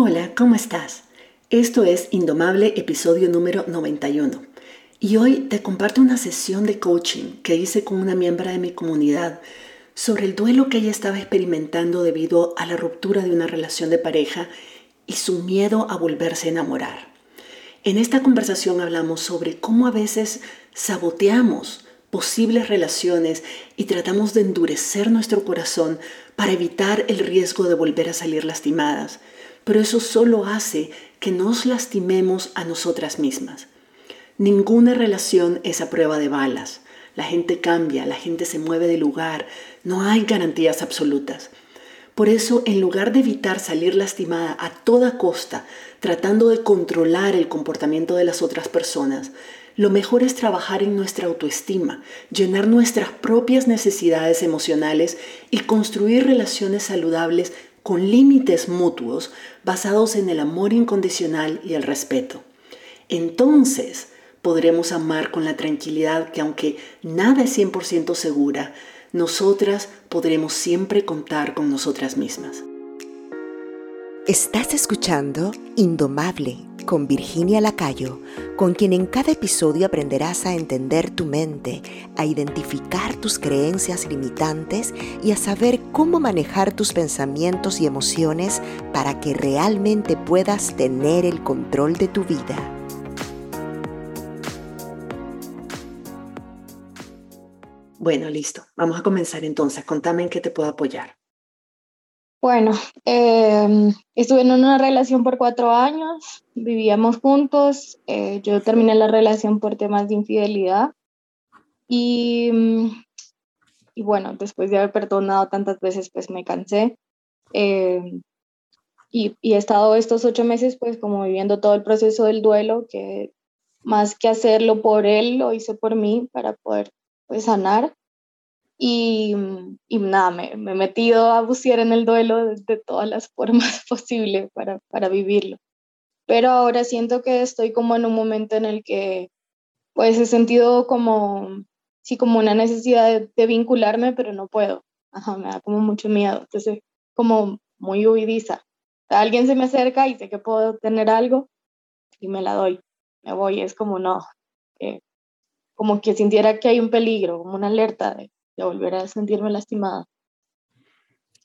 Hola, ¿cómo estás? Esto es Indomable, episodio número 91. Y hoy te comparto una sesión de coaching que hice con una miembro de mi comunidad sobre el duelo que ella estaba experimentando debido a la ruptura de una relación de pareja y su miedo a volverse a enamorar. En esta conversación hablamos sobre cómo a veces saboteamos posibles relaciones y tratamos de endurecer nuestro corazón para evitar el riesgo de volver a salir lastimadas pero eso solo hace que nos lastimemos a nosotras mismas. Ninguna relación es a prueba de balas. La gente cambia, la gente se mueve de lugar, no hay garantías absolutas. Por eso, en lugar de evitar salir lastimada a toda costa, tratando de controlar el comportamiento de las otras personas, lo mejor es trabajar en nuestra autoestima, llenar nuestras propias necesidades emocionales y construir relaciones saludables con límites mutuos basados en el amor incondicional y el respeto. Entonces podremos amar con la tranquilidad que aunque nada es 100% segura, nosotras podremos siempre contar con nosotras mismas. Estás escuchando Indomable con Virginia Lacayo, con quien en cada episodio aprenderás a entender tu mente, a identificar tus creencias limitantes y a saber cómo manejar tus pensamientos y emociones para que realmente puedas tener el control de tu vida. Bueno, listo. Vamos a comenzar entonces. Contame en qué te puedo apoyar. Bueno, em, estuve en una relación por cuatro años, vivíamos juntos, eh, yo terminé la relación por temas de infidelidad y, y, bueno, después de haber perdonado tantas veces, pues me cansé em, y, y, he estado estos ocho meses pues como viviendo todo el proceso del duelo, que más que hacerlo por él, lo hice por mí para poder pues sanar. Y, y nada, me, me, he metido a bucear en el duelo de, todas las formas posibles para, para vivirlo. Pero ahora siento que estoy como en un momento en el que pues he sentido como, sí, como una necesidad de, vincularme, pero no puedo. Ajá, me da como mucho miedo. Entonces, como muy huidiza. alguien se me acerca y sé que puedo tener algo y me la doy. Me voy, es como no, eh, como que sintiera que hay un peligro, como una alerta de de volver a sentirme lastimada.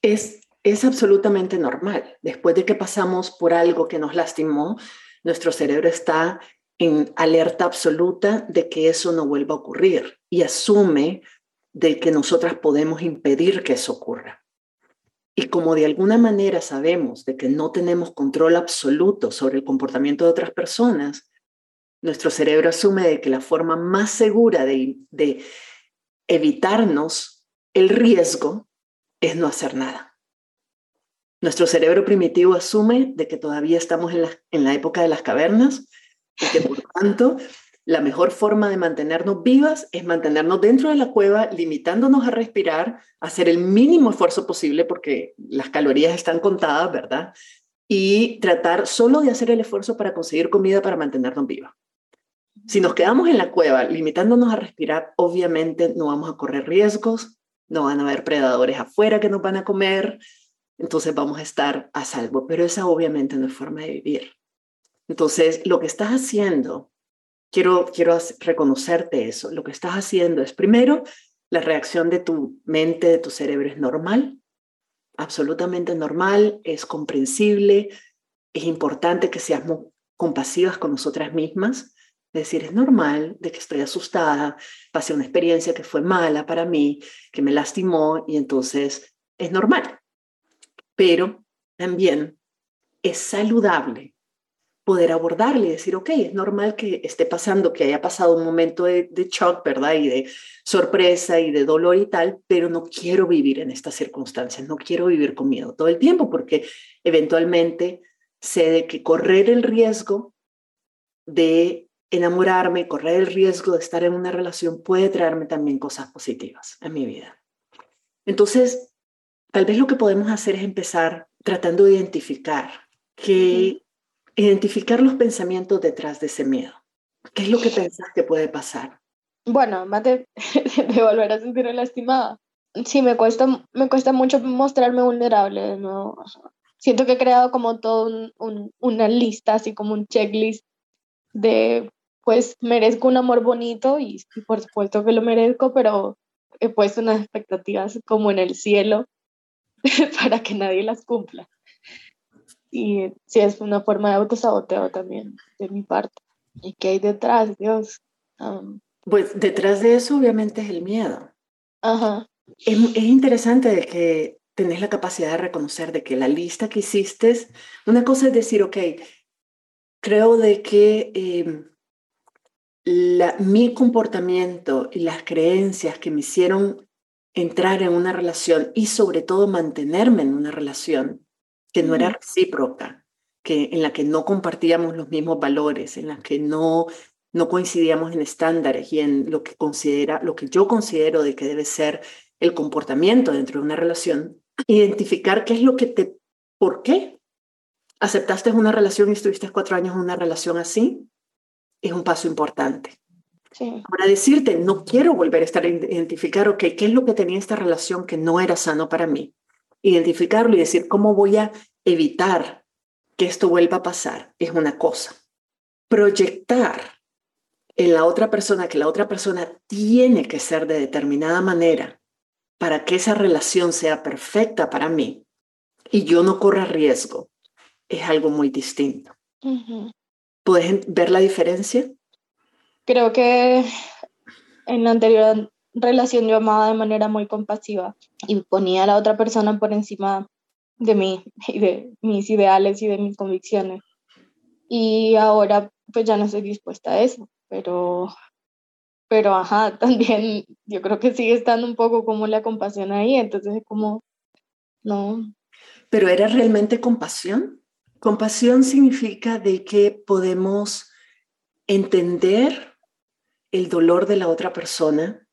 Es, es absolutamente normal. Después de que pasamos por algo que nos lastimó, nuestro cerebro está en alerta absoluta de que eso no vuelva a ocurrir y asume de que nosotras podemos impedir que eso ocurra. Y como de alguna manera sabemos de que no tenemos control absoluto sobre el comportamiento de otras personas, nuestro cerebro asume de que la forma más segura de evitarnos el riesgo es no hacer nada. Nuestro cerebro primitivo asume de que todavía estamos en la, en la época de las cavernas y que por tanto la mejor forma de mantenernos vivas es mantenernos dentro de la cueva, limitándonos a respirar, hacer el mínimo esfuerzo posible porque las calorías están contadas, ¿verdad? Y tratar solo de hacer el esfuerzo para conseguir comida para mantenernos vivas. Si nos quedamos en la cueva limitándonos a respirar, obviamente no vamos a correr riesgos, no van a haber predadores afuera que nos van a comer, entonces vamos a estar a salvo, pero esa obviamente no es forma de vivir. Entonces, lo que estás haciendo, quiero, quiero reconocerte eso, lo que estás haciendo es primero, la reacción de tu mente, de tu cerebro es normal, absolutamente normal, es comprensible, es importante que seamos compasivas con nosotras mismas decir, es normal de que estoy asustada, pasé una experiencia que fue mala para mí, que me lastimó y entonces es normal. Pero también es saludable poder abordarle y decir, ok, es normal que esté pasando, que haya pasado un momento de, de shock, ¿verdad? Y de sorpresa y de dolor y tal, pero no quiero vivir en estas circunstancias, no quiero vivir con miedo todo el tiempo porque eventualmente sé de que correr el riesgo de enamorarme, correr el riesgo de estar en una relación puede traerme también cosas positivas en mi vida. Entonces, tal vez lo que podemos hacer es empezar tratando de identificar que identificar los pensamientos detrás de ese miedo. ¿Qué es lo que pensás que puede pasar? Bueno, además de, de volver a sentirme lastimada. Sí, me cuesta, me cuesta mucho mostrarme vulnerable nuevo. siento que he creado como todo una lista, así como un checklist de, pues merezco un amor bonito y, por supuesto que lo merezco, pero he puesto unas expectativas como en el cielo para que nadie las cumpla. Y sí, es una forma de autosaboteo también de mi parte. ¿Y qué hay detrás, Dios? pues detrás de eso obviamente es el miedo. Ajá. Es, es interesante de que tenés la capacidad de reconocer de que la lista que hiciste, una cosa es decir, ok, creo de que em, la, mi comportamiento y las creencias que me hicieron entrar en una relación y sobre todo mantenerme en una relación que no era recíproca, que, en la que no compartíamos los mismos valores, en la que no, no coincidíamos en estándares y en lo que, considera, lo que yo considero de que debe ser el comportamiento dentro de una relación, identificar qué es lo que te, ¿por qué aceptaste una relación y estuviste cuatro años en una relación así? Es un paso importante. Sí. Para decirte, no quiero volver a estar, identificar, ok, ¿qué es lo que tenía esta relación que no era sano para mí? Identificarlo y decir, ¿cómo voy a evitar que esto vuelva a pasar? Es una cosa. Proyectar en la otra persona que la otra persona tiene que ser de determinada manera para que esa relación sea perfecta para mí y yo no corra riesgo, es algo muy distinto. ¿Puedes ver la diferencia? Creo que en la anterior relación yo amaba de manera muy compasiva y ponía a la otra persona por encima de mí y de mis ideales y de mis convicciones. Y ahora pues ya no estoy dispuesta a eso, pero pero ajá, también yo creo que sigue estando un poco como la compasión ahí, entonces es como, no. ¿Pero era realmente compasión? Compasión significa de que podemos entender el dolor de la otra persona,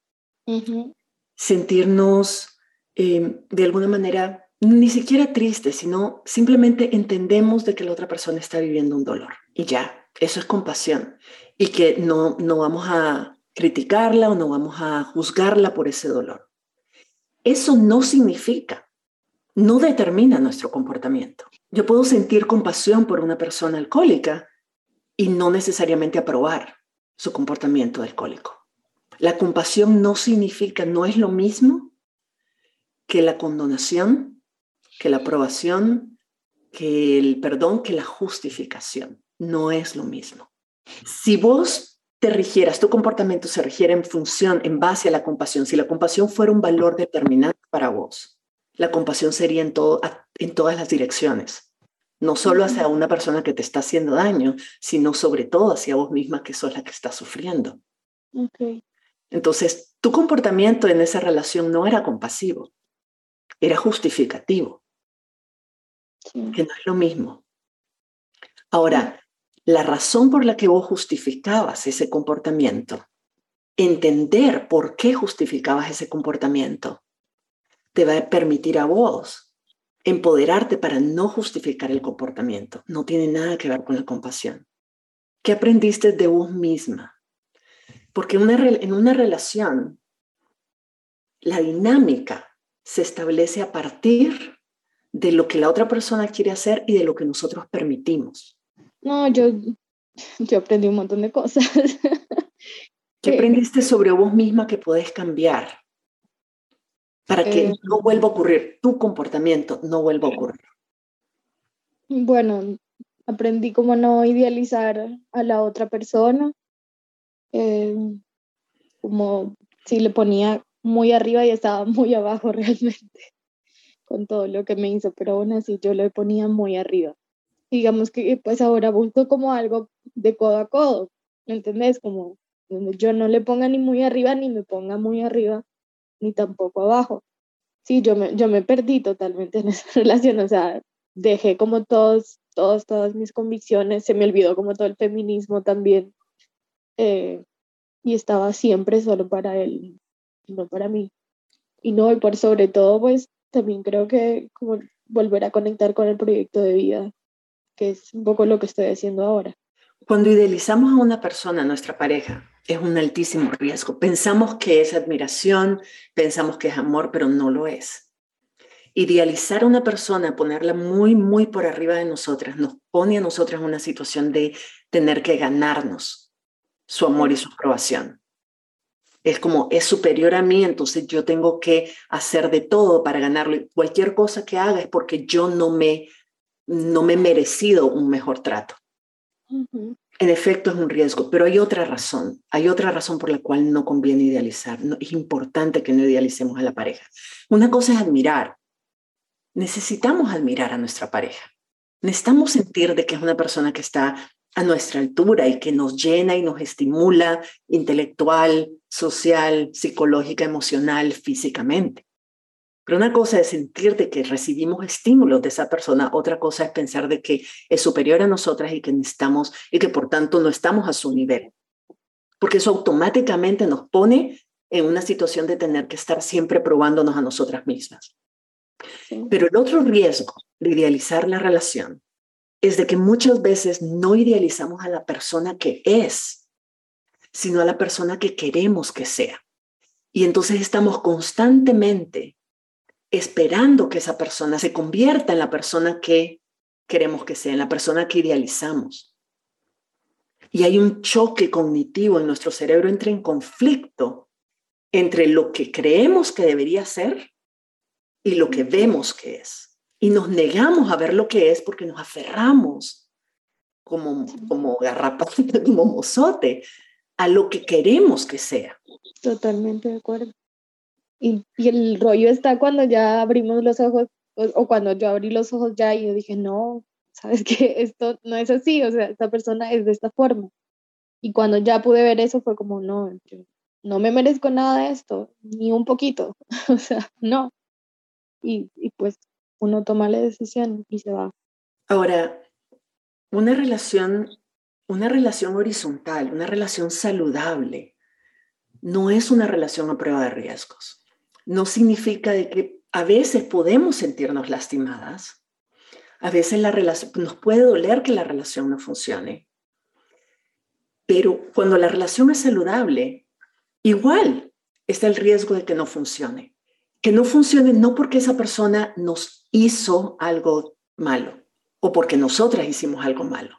sentirnos em, de alguna manera ni siquiera tristes, sino simplemente entendemos de que la otra persona está viviendo un dolor y ya, eso es compasión y que no, no vamos a criticarla o no vamos a juzgarla por ese dolor. Eso no significa, no determina nuestro comportamiento. Yo puedo sentir compasión por una persona alcohólica y no necesariamente aprobar su comportamiento alcohólico. La compasión no significa, no es lo mismo que la condonación, que la aprobación, que el perdón, que la justificación. No es lo mismo. Si vos te rigieras, tu comportamiento se rigiera en función, en base a la compasión, si la compasión fuera un valor determinante para vos, la compasión sería en, todo, en todas las direcciones, no solo hacia una persona que te está haciendo daño, sino sobre todo hacia vos misma que sos la que está sufriendo. Entonces, tu comportamiento en esa relación no era compasivo, era justificativo, que no es lo mismo. Ahora, la razón por la que vos justificabas ese comportamiento, entender por qué justificabas ese comportamiento, te va a permitir a vos empoderarte para no justificar el comportamiento. No tiene nada que ver con la compasión. ¿Qué aprendiste de vos misma? Porque en una relación, la dinámica se establece a partir de lo que la otra persona quiere hacer y de lo que nosotros permitimos. No, yo, yo aprendí un montón de cosas. ¿Qué aprendiste sobre vos misma que podés cambiar para que eh, no vuelva a ocurrir? Tu comportamiento no vuelva a ocurrir. Bueno, aprendí cómo no idealizar a la otra persona, eh, como si le ponía muy arriba y estaba muy abajo realmente con todo lo que me hizo, pero aún así yo le ponía muy arriba digamos que pues ahora busco como algo de codo a codo, ¿me entendés? Como donde yo no le ponga ni muy arriba ni me ponga muy arriba ni tampoco abajo. Sí, yo me, yo me perdí totalmente en esa relación, o sea, dejé como todos, todos, todas mis convicciones, se me olvidó como todo el feminismo también, eh, y estaba siempre solo para él, no para mí. Y no, y por sobre todo, pues también creo que como volver a conectar con el proyecto de vida que es un poco lo que estoy haciendo ahora. Cuando idealizamos a una persona, nuestra pareja, es un altísimo riesgo. Pensamos que es admiración, pensamos que es amor, pero no lo es. Idealizar a una persona, ponerla muy, muy por arriba de nosotras, nos pone a nosotras en una situación de tener que ganarnos su amor y su aprobación. Es como, es superior a mí, entonces yo tengo que hacer de todo para ganarlo. cualquier cosa que haga es porque yo no me, no me he merecido un mejor trato. En efecto, es un riesgo, pero hay otra razón. Hay otra razón por la cual no conviene idealizar. es importante que no idealicemos a la pareja. Una cosa es admirar. Necesitamos admirar a nuestra pareja. Necesitamos sentir de que es una persona que está a nuestra altura y que nos llena y nos estimula intelectual, social, psicológica, emocional, físicamente. Pero una cosa es sentir de que recibimos estímulos de esa persona, otra cosa es pensar de que es superior a nosotras y que necesitamos y que por tanto no estamos a su nivel. Porque eso automáticamente nos pone en una situación de tener que estar siempre probándonos a nosotras mismas. Pero el otro riesgo de idealizar la relación es de que muchas veces no idealizamos a la persona que es, sino a la persona que queremos que sea. Y entonces estamos constantemente esperando que esa persona se convierta en la persona que queremos que sea, en la persona que idealizamos. Y hay un choque cognitivo en nuestro cerebro, entra en conflicto entre lo que creemos que debería ser y lo que vemos que es y nos negamos a ver lo que es porque nos aferramos como, como garrapata, como mozote, a lo que queremos que sea. Totalmente de acuerdo. Y, y el rollo está cuando ya abrimos los ojos, o, cuando yo abrí los ojos ya y yo dije, no, sabes que esto no es así, o sea, esta persona es de esta forma. Y cuando ya pude ver eso fue como, no, no me merezco nada de esto, ni un poquito, o sea, no. Y, y pues uno toma la decisión y se va. Ahora, una relación, una relación horizontal, una relación saludable, no es una relación a prueba de riesgos. No significa de que a veces podemos sentirnos lastimadas, a veces nos puede doler que la relación no funcione, pero cuando la relación es saludable, igual está el riesgo de que no funcione. Que no funcione no porque esa persona nos hizo algo malo o porque nosotras hicimos algo malo.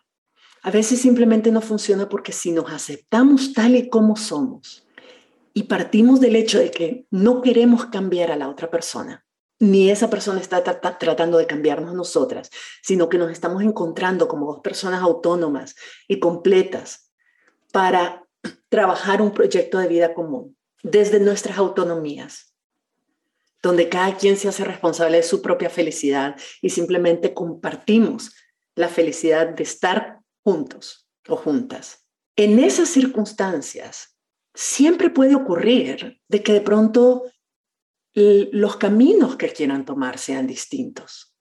A veces simplemente no funciona porque si nos aceptamos tal y como somos y partimos del hecho de que no queremos cambiar a la otra persona, ni esa persona está tratando de cambiarnos nosotras, sino que nos estamos encontrando como dos personas autónomas y completas para trabajar un proyecto de vida común desde nuestras autonomías donde cada quien se hace responsable de su propia felicidad y simplemente compartimos la felicidad de estar juntos o juntas. En esas circunstancias, siempre puede ocurrir de que de pronto los caminos que quieran tomar sean distintos.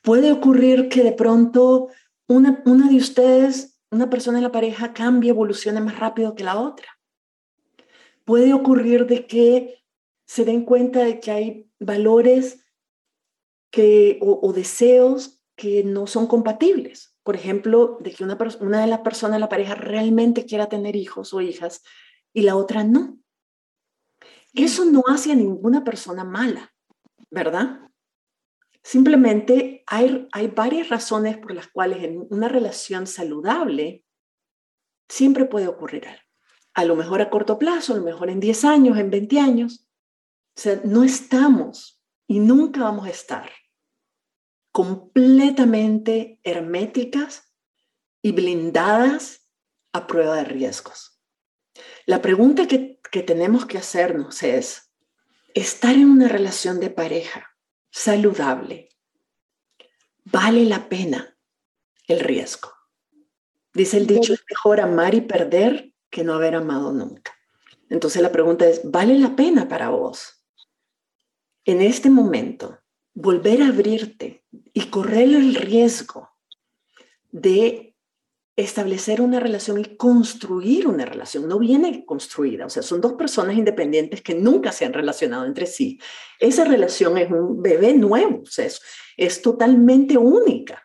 Puede ocurrir que de pronto una, una de ustedes, una persona en la pareja, cambie, evolucione más rápido que la otra. Puede ocurrir de que se den cuenta de que hay valores que, o, deseos que no son compatibles. Por ejemplo, de que una, una de las personas de la pareja realmente quiera tener hijos o hijas y la otra no. Eso no hace a ninguna persona mala, ¿verdad? Simplemente hay, hay varias razones por las cuales en una relación saludable siempre puede ocurrir algo. A lo mejor a corto plazo, a lo mejor en 10 años, en 20 años, o sea, no estamos y nunca vamos a estar completamente herméticas y blindadas a prueba de riesgos. La pregunta que, que tenemos que hacernos es, ¿estar en una relación de pareja saludable vale la pena el riesgo? Dice el dicho, es mejor amar y perder que no haber amado nunca. Entonces la pregunta es, ¿vale la pena para vos en este momento volver a abrirte y correr el riesgo de establecer una relación y construir una relación. No viene construida, o sea, son dos personas independientes que nunca se han relacionado entre sí. Esa relación es un bebé nuevo, o sea, es, es totalmente única,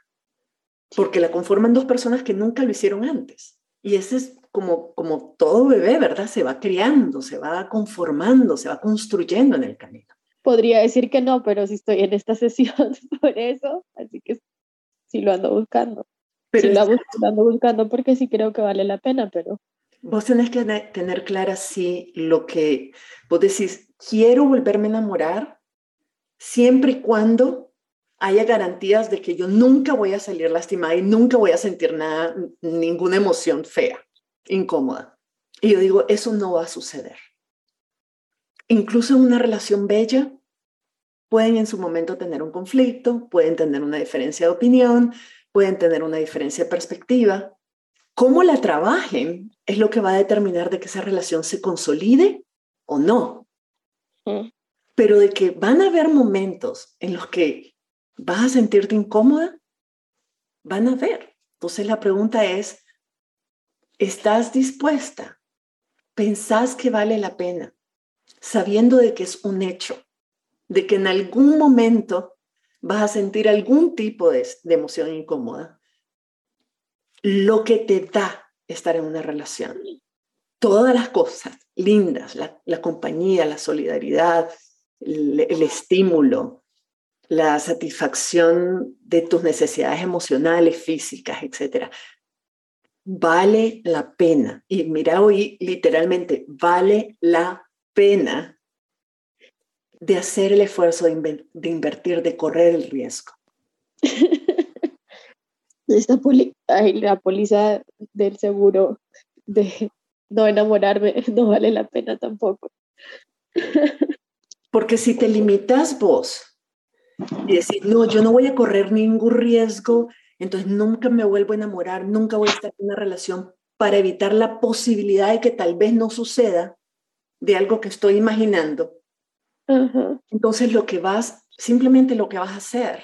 porque la conforman dos personas que nunca lo hicieron antes. Y ese es como, como todo bebé, ¿verdad? Se va criando, se va conformando, se va construyendo en el camino. podría decir que no, pero si estoy en esta sesión por eso, así que sí lo ando buscando. Pero sí ando buscando porque sí creo que vale la pena, pero... Vos tenés que tener clara si lo que vos decís, quiero volverme a enamorar siempre y cuando haya garantías de que yo nunca voy a salir lastimada y nunca voy a sentir nada, ninguna emoción fea, incómoda. Y yo digo, eso no va a suceder. Incluso en una relación bella, pueden en su momento tener un conflicto, pueden tener una diferencia de opinión, pueden tener una diferencia de perspectiva. Cómo la trabajen es lo que va a determinar de que esa relación se consolide o no. Mm. Pero de que van a haber momentos en los que vas a sentirte incómoda, van a ver. Entonces la pregunta es, ¿estás dispuesta? ¿Pensás que vale la pena? Sabiendo de que es un hecho, de que en algún momento vas a sentir algún tipo de, emoción incómoda. Lo que te da estar en una relación, todas las cosas lindas, la, compañía, la solidaridad, el estímulo, la satisfacción de tus necesidades emocionales, físicas, etc. Vale la pena. Y mira hoy, literalmente, vale la pena de hacer el esfuerzo de, invertir, de correr el riesgo. Esta la póliza del seguro de no enamorarme no vale la pena tampoco. Porque si te limitas vos y decir, no, yo no voy a correr ningún riesgo, entonces nunca me vuelvo a enamorar, nunca voy a estar en una relación para evitar la posibilidad de que tal vez no suceda de algo que estoy imaginando. Entonces lo que vas, simplemente lo que vas a hacer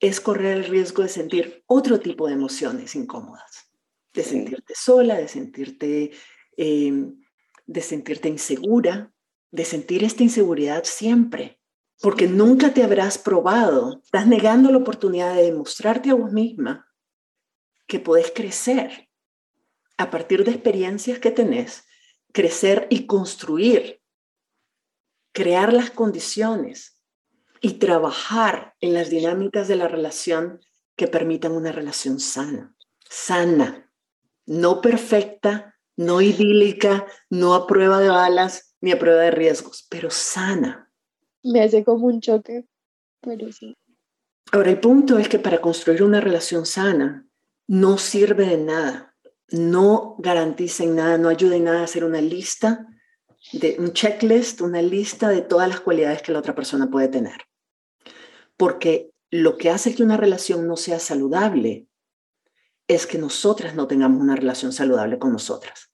es correr el riesgo de sentir otro tipo de emociones incómodas, de sentirte sola, de sentirte, em, de sentirte insegura, de sentir esta inseguridad siempre porque nunca te habrás probado. Estás negando la oportunidad de demostrarte a vos misma que podés crecer. A partir de experiencias que tenés, crecer y construir, crear las condiciones y trabajar en las dinámicas de la relación que permitan una relación sana, sana, no perfecta, no idílica, no a prueba de balas ni a prueba de riesgos, pero sana. Me hace como un choque, pero sí. Ahora, el punto es que para construir una relación sana no sirve de nada, no garantiza en nada, no ayuda en nada a hacer una lista, de un checklist, una lista de todas las cualidades que la otra persona puede tener. Porque lo que hace que una relación no sea saludable es que nosotras no tengamos una relación saludable con nosotras.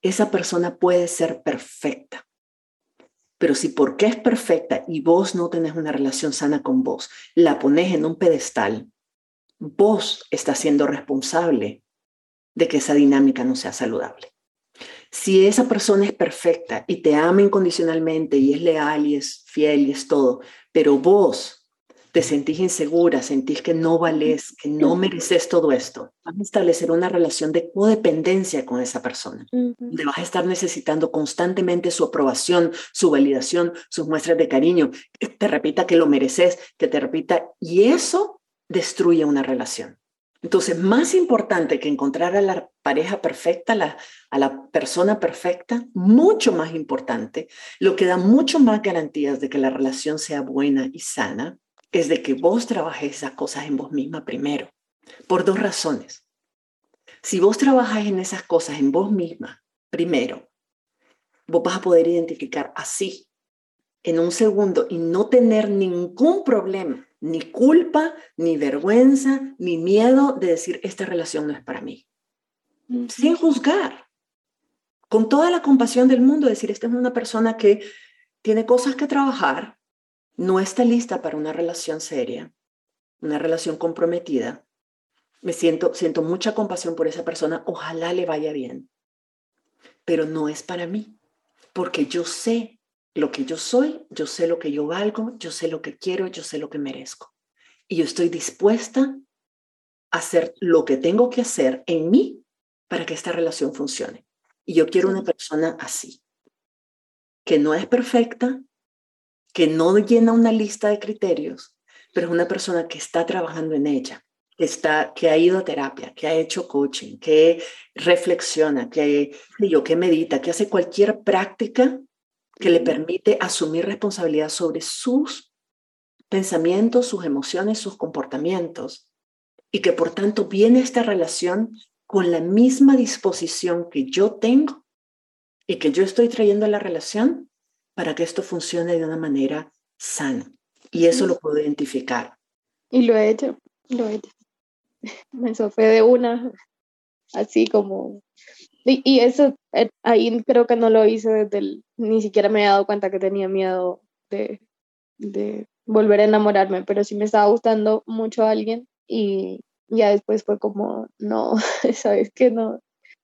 Esa persona puede ser perfecta, pero si porque es perfecta y vos no tenés una relación sana con vos, la pones en un pedestal, vos estás siendo responsable de que esa dinámica no sea saludable. Si esa persona es perfecta y te ama incondicionalmente y es leal y es fiel y es todo, pero vos te sentís insegura, sentís que no vales, que no mereces todo esto, vas a establecer una relación de codependencia con esa persona, donde vas a estar necesitando constantemente su aprobación, su validación, sus muestras de cariño, que te repita que lo mereces, que te repita, y eso destruye una relación. Entonces, más importante que encontrar a la pareja perfecta, a la persona perfecta, mucho más importante, lo que da mucho más garantías de que la relación sea buena y sana, es de que vos trabajes esas cosas en vos misma primero, por dos razones. Si vos trabajas en esas cosas en vos misma primero, vos vas a poder identificar así, en un segundo, y no tener ningún problema, ni culpa, ni vergüenza, ni miedo de decir, esta relación no es para mí. Sin juzgar, con toda la compasión del mundo, decir, esta es una persona que tiene cosas que trabajar, no está lista para una relación seria, una relación comprometida, me siento, siento mucha compasión por esa persona, ojalá le vaya bien, pero no es para mí, porque yo sé lo que yo soy, yo sé lo que yo valgo, yo sé lo que quiero, yo sé lo que merezco. Y yo estoy dispuesta a hacer lo que tengo que hacer en mí para que esta relación funcione. Y yo quiero una persona así, que no es perfecta, que no llena una lista de criterios, pero es una persona que está trabajando en ella, que, está, que ha ido a terapia, que ha hecho coaching, que reflexiona, que, que medita, que hace cualquier práctica que le permite asumir responsabilidad sobre sus pensamientos, sus emociones, sus comportamientos, y que por tanto viene esta relación con la misma disposición que yo tengo y que yo estoy trayendo a la relación para que esto funcione de una manera sana. Y eso lo puedo identificar. Y lo he hecho, lo he hecho. Eso fue de una, así como... Y, eso, eh, ahí creo que no lo hice desde el... Ni siquiera me he dado cuenta que tenía miedo de, de volver a enamorarme, pero sí me estaba gustando mucho a alguien y ya después fue como, no, sabes que no,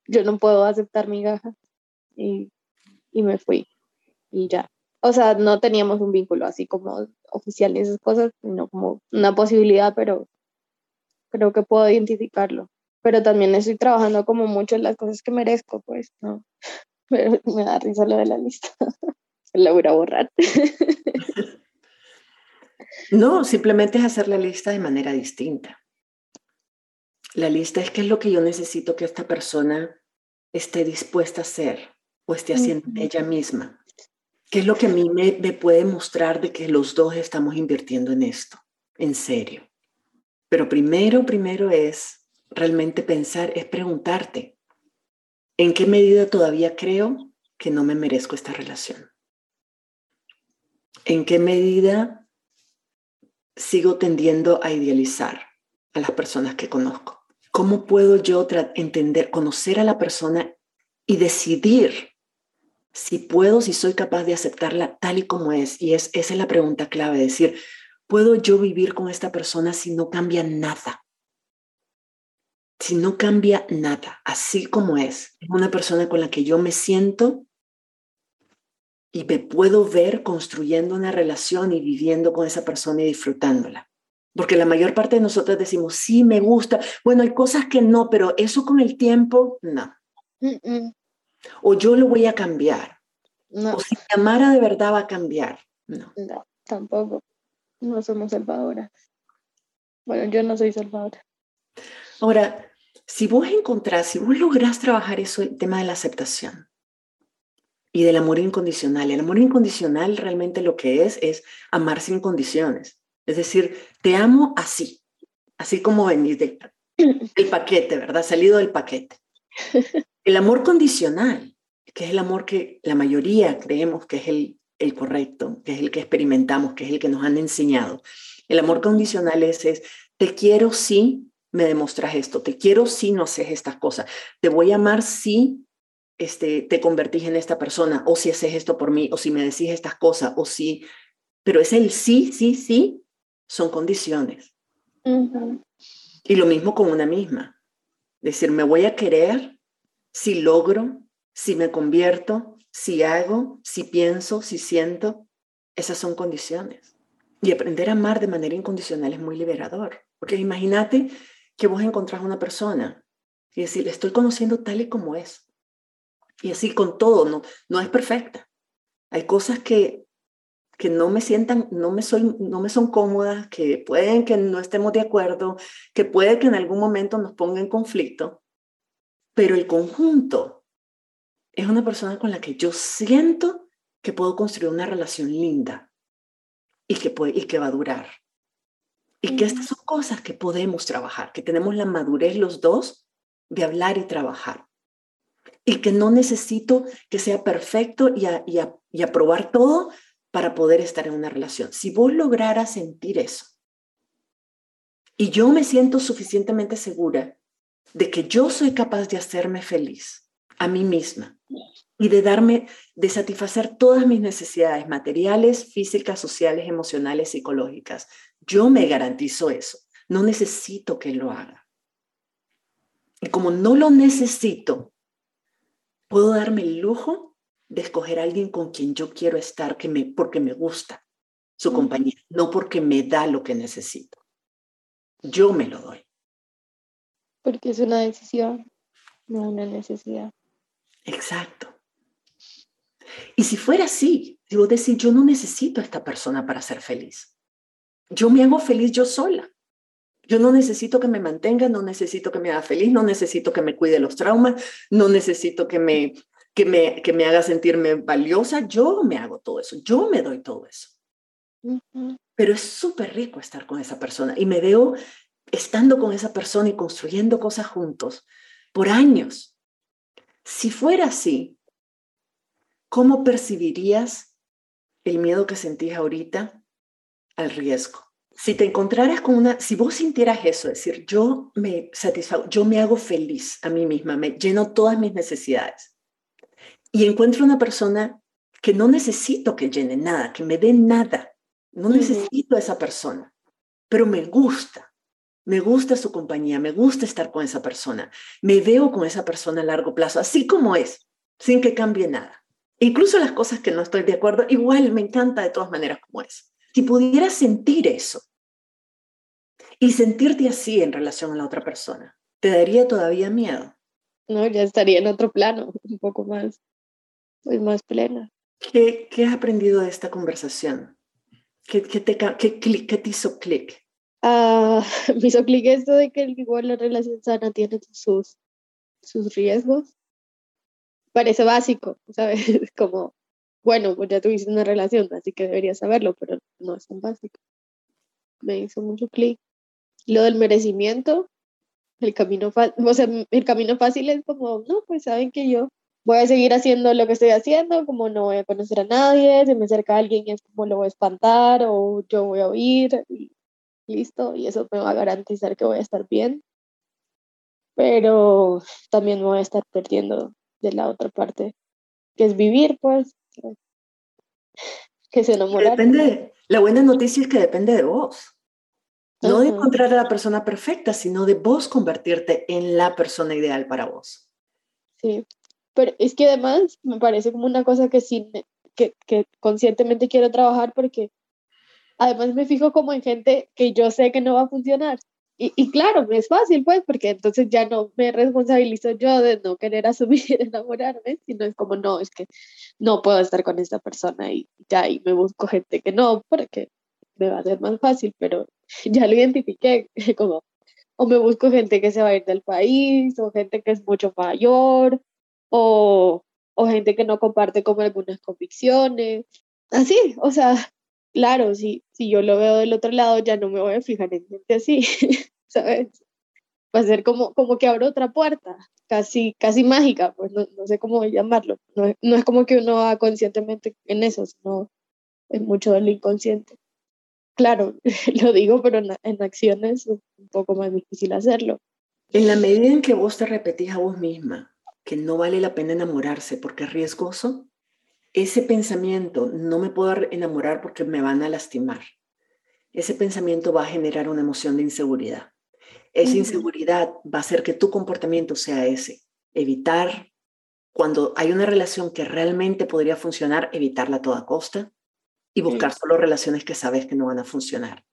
yo no puedo aceptar mi gaja y, y me fui y ya. O sea, no teníamos un vínculo así como oficial y esas cosas, sino como una posibilidad, pero creo que puedo identificarlo. Pero también estoy trabajando como mucho en las cosas que merezco, pues, ¿no? Pero me da risa lo de la lista. la voy a borrar. No, simplemente es hacer la lista de manera distinta. La lista es qué es lo que yo necesito que esta persona esté dispuesta a hacer o esté haciendo ella misma. ¿Qué es lo que a mí me, me puede mostrar de que los dos estamos invirtiendo en esto? En serio. Pero primero, primero es realmente pensar, es preguntarte, ¿en qué medida todavía creo que no me merezco esta relación? ¿En qué medida sigo tendiendo a idealizar a las personas que conozco? ¿Cómo puedo yo entender, conocer a la persona y decidir si puedo, si soy capaz de aceptarla tal y como es. Y es, esa es la pregunta clave, decir, ¿puedo yo vivir con esta persona si no cambia nada? Si no cambia nada, así como es. Es una persona con la que yo me siento y me puedo ver construyendo una relación y viviendo con esa persona y disfrutándola. Porque la mayor parte de nosotros decimos, sí, me gusta. Bueno, hay cosas que no, pero eso con el tiempo, no. O yo lo voy a cambiar. O si Tamara de verdad va a cambiar. No. No, tampoco. No somos salvadoras. Bueno, yo no soy salvadora. Ahora, si vos encontrás, si vos lográs trabajar eso, el tema de la aceptación y del amor incondicional, el amor incondicional realmente lo que es es amar sin condiciones. Es decir, te amo así, así como venís del el paquete, ¿verdad? Salido del paquete. El amor condicional, que es el amor que la mayoría creemos que es el, el correcto, que es el que experimentamos, que es el que nos han enseñado. El amor condicional es, es te quiero si me demostras esto, te quiero si no haces estas cosas, te voy a amar si este, te convertís en esta persona, o si haces esto por mí, o si me decís estas cosas, o si, pero es el sí, sí, sí, son condiciones. Y lo mismo con una misma. Decir, me voy a querer si logro, si me convierto, si hago, si pienso, si siento, esas son condiciones. Y aprender a amar de manera incondicional es muy liberador. Porque imagínate que vos encontrás una persona y decir, le estoy conociendo tal y como es. Y así con todo, no, no es perfecta. Hay cosas que, que no me sientan, no me, soy, no me son cómodas, que pueden que no estemos de acuerdo, que puede que en algún momento nos ponga en conflicto, pero el conjunto es una persona con la que yo siento que puedo construir una relación linda y que, puede, y que va a durar. Y que estas son cosas que podemos trabajar, que tenemos la madurez los dos de hablar y trabajar. Y que no necesito que sea perfecto y, y, y aprobar todo para poder estar en una relación. Si vos lograras sentir eso, y yo me siento suficientemente segura de que yo soy capaz de hacerme feliz a mí misma y de darme, de satisfacer todas mis necesidades materiales, físicas, sociales, emocionales, psicológicas. Yo me garantizo eso. No necesito que lo haga. Y como no lo necesito, puedo darme el lujo de escoger a alguien con quien yo quiero estar que me, porque me gusta su compañía, no porque me da lo que necesito. Yo me lo doy. Porque es una decisión, no una necesidad. Exacto. Y si fuera así, Si vos decís, yo no necesito a esta persona para ser feliz. Yo me hago feliz yo sola. Yo no necesito que me mantenga, no necesito que me haga feliz, no necesito que me cuide los traumas, no necesito que me, que me, que me haga sentirme valiosa. Yo me hago todo eso, yo me doy todo eso. Pero es súper rico estar con esa persona y me veo estando con esa persona y construyendo cosas juntos por años. Si fuera así, ¿cómo percibirías el miedo que sentís ahorita al riesgo? Si te encontraras con una, si vos sintieras eso, es decir, yo me satisfago, yo me hago feliz a mí misma, me lleno todas mis necesidades y encuentro una persona que no necesito que llene nada, que me dé nada, no necesito a esa persona, pero me gusta, me gusta su compañía, me gusta estar con esa persona, me veo con esa persona a largo plazo, así como es, sin que cambie nada. Incluso las cosas que no estoy de acuerdo, igual me encanta de todas maneras como es. Si pudieras sentir eso y sentirte así en relación a la otra persona, ¿te daría todavía miedo? No, ya estaría en otro plano, un poco más, pues más plena. ¿Qué, qué has aprendido de esta conversación? ¿Qué, qué te, qué, qué te hizo clic? Uh, me hizo clic esto de que igual la relación sana tiene sus, sus riesgos. Parece básico, ¿sabes? Como, bueno, pues ya tuviste una relación, así que deberías saberlo, pero no es tan básico. Me hizo mucho clic. Lo del merecimiento, el camino, o sea, el camino fácil es como, no, pues saben que yo voy a seguir haciendo lo que estoy haciendo, como no voy a conocer a nadie, si me acerca alguien es como lo voy a espantar o yo voy a oír. Y listo, y eso me va a garantizar que voy a estar bien, pero también me voy a estar perdiendo de la otra parte, que es vivir, pues, que se enamorar. Depende, la buena noticia es que depende de vos. No de encontrar a la persona perfecta, sino de vos convertirte en la persona ideal para vos. Sí, pero es que además me parece como una cosa que sí, que, que conscientemente quiero trabajar porque además me fijo como en gente que yo sé que no va a funcionar. Y, y claro, es fácil, pues, porque entonces ya no me responsabilizo yo de no querer asumir enamorarme, sino es como, no, es que no puedo estar con esta persona y ya, y me busco gente que no, porque me va a ser más fácil, pero ya lo identifiqué como, o me busco gente que se va a ir del país, o gente que es mucho mayor, o, o gente que no comparte como algunas convicciones, así, o sea, claro, si, si yo lo veo del otro lado, ya no me voy a fijar en gente así, ¿sabes? Va a ser como, como que abro otra puerta, casi, casi mágica, pues no, no sé cómo llamarlo. No, no, es como que uno va conscientemente en eso, sino es mucho del inconsciente. Claro, lo digo, pero en, en acciones es un poco más difícil hacerlo. En la medida en que vos te repetís a vos misma que no vale la pena enamorarse porque es riesgoso, ese pensamiento, no me puedo enamorar porque me van a lastimar, ese pensamiento va a generar una emoción de inseguridad. Esa inseguridad va a hacer que tu comportamiento sea ese, evitar, cuando hay una relación que realmente podría funcionar, evitarla a toda costa y buscar solo relaciones que sabes que no van a funcionar.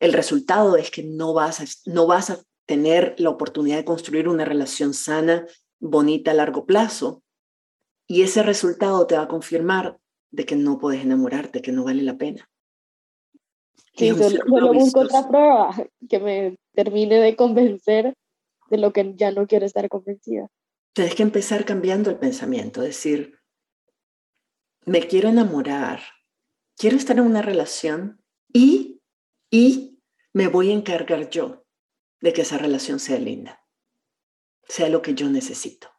El resultado es que no vas a, no vas a tener la oportunidad de construir una relación sana, bonita a largo plazo, y ese resultado te va a confirmar de que no puedes enamorarte, que no vale la pena. Sí, solo, busco otra prueba que me termine de convencer de lo que ya no quiero estar convencida. Tienes que empezar cambiando el pensamiento, decir, me quiero enamorar, quiero estar en una relación y, y me voy a encargar yo de que esa relación sea linda, sea lo que yo necesito.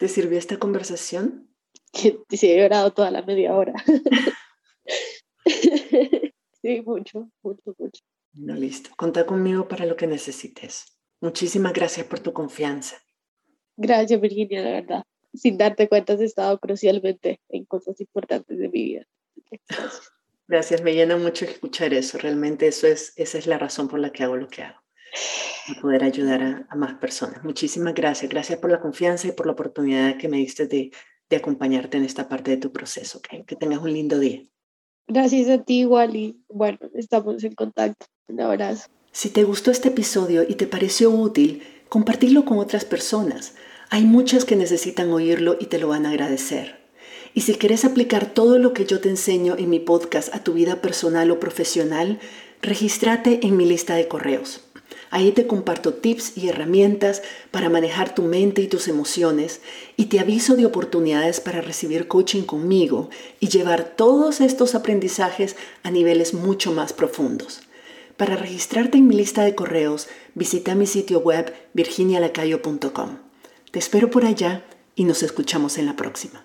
¿Te sirvió esta conversación? Sí, he llorado toda la media hora. sí, mucho, mucho, mucho. No, listo. Conta conmigo para lo que necesites. Muchísimas gracias por tu confianza. Gracias, Virginia, la verdad. Sin darte cuenta, has estado crucialmente en cosas importantes de mi vida. Gracias, me llena mucho escuchar eso. Realmente eso es, esa es la razón por la que hago lo que hago poder ayudar a, más personas. Muchísimas gracias. Gracias por la confianza y por la oportunidad que me diste de, de acompañarte en esta parte de tu proceso. Que tengas un lindo día. Gracias a ti, Wally. Bueno, estamos en contacto. Un abrazo. Si te gustó este episodio y te pareció útil, compartirlo con otras personas. Hay muchas que necesitan oírlo y te lo van a agradecer. Y si quieres aplicar todo lo que yo te enseño en mi podcast a tu vida personal o profesional, regístrate en mi lista de correos. Ahí te comparto tips y herramientas para manejar tu mente y tus emociones y te aviso de oportunidades para recibir coaching conmigo y llevar todos estos aprendizajes a niveles mucho más profundos. Para registrarte en mi lista de correos, visita mi sitio web virginialacayo.com. Te espero por allá y nos escuchamos en la próxima.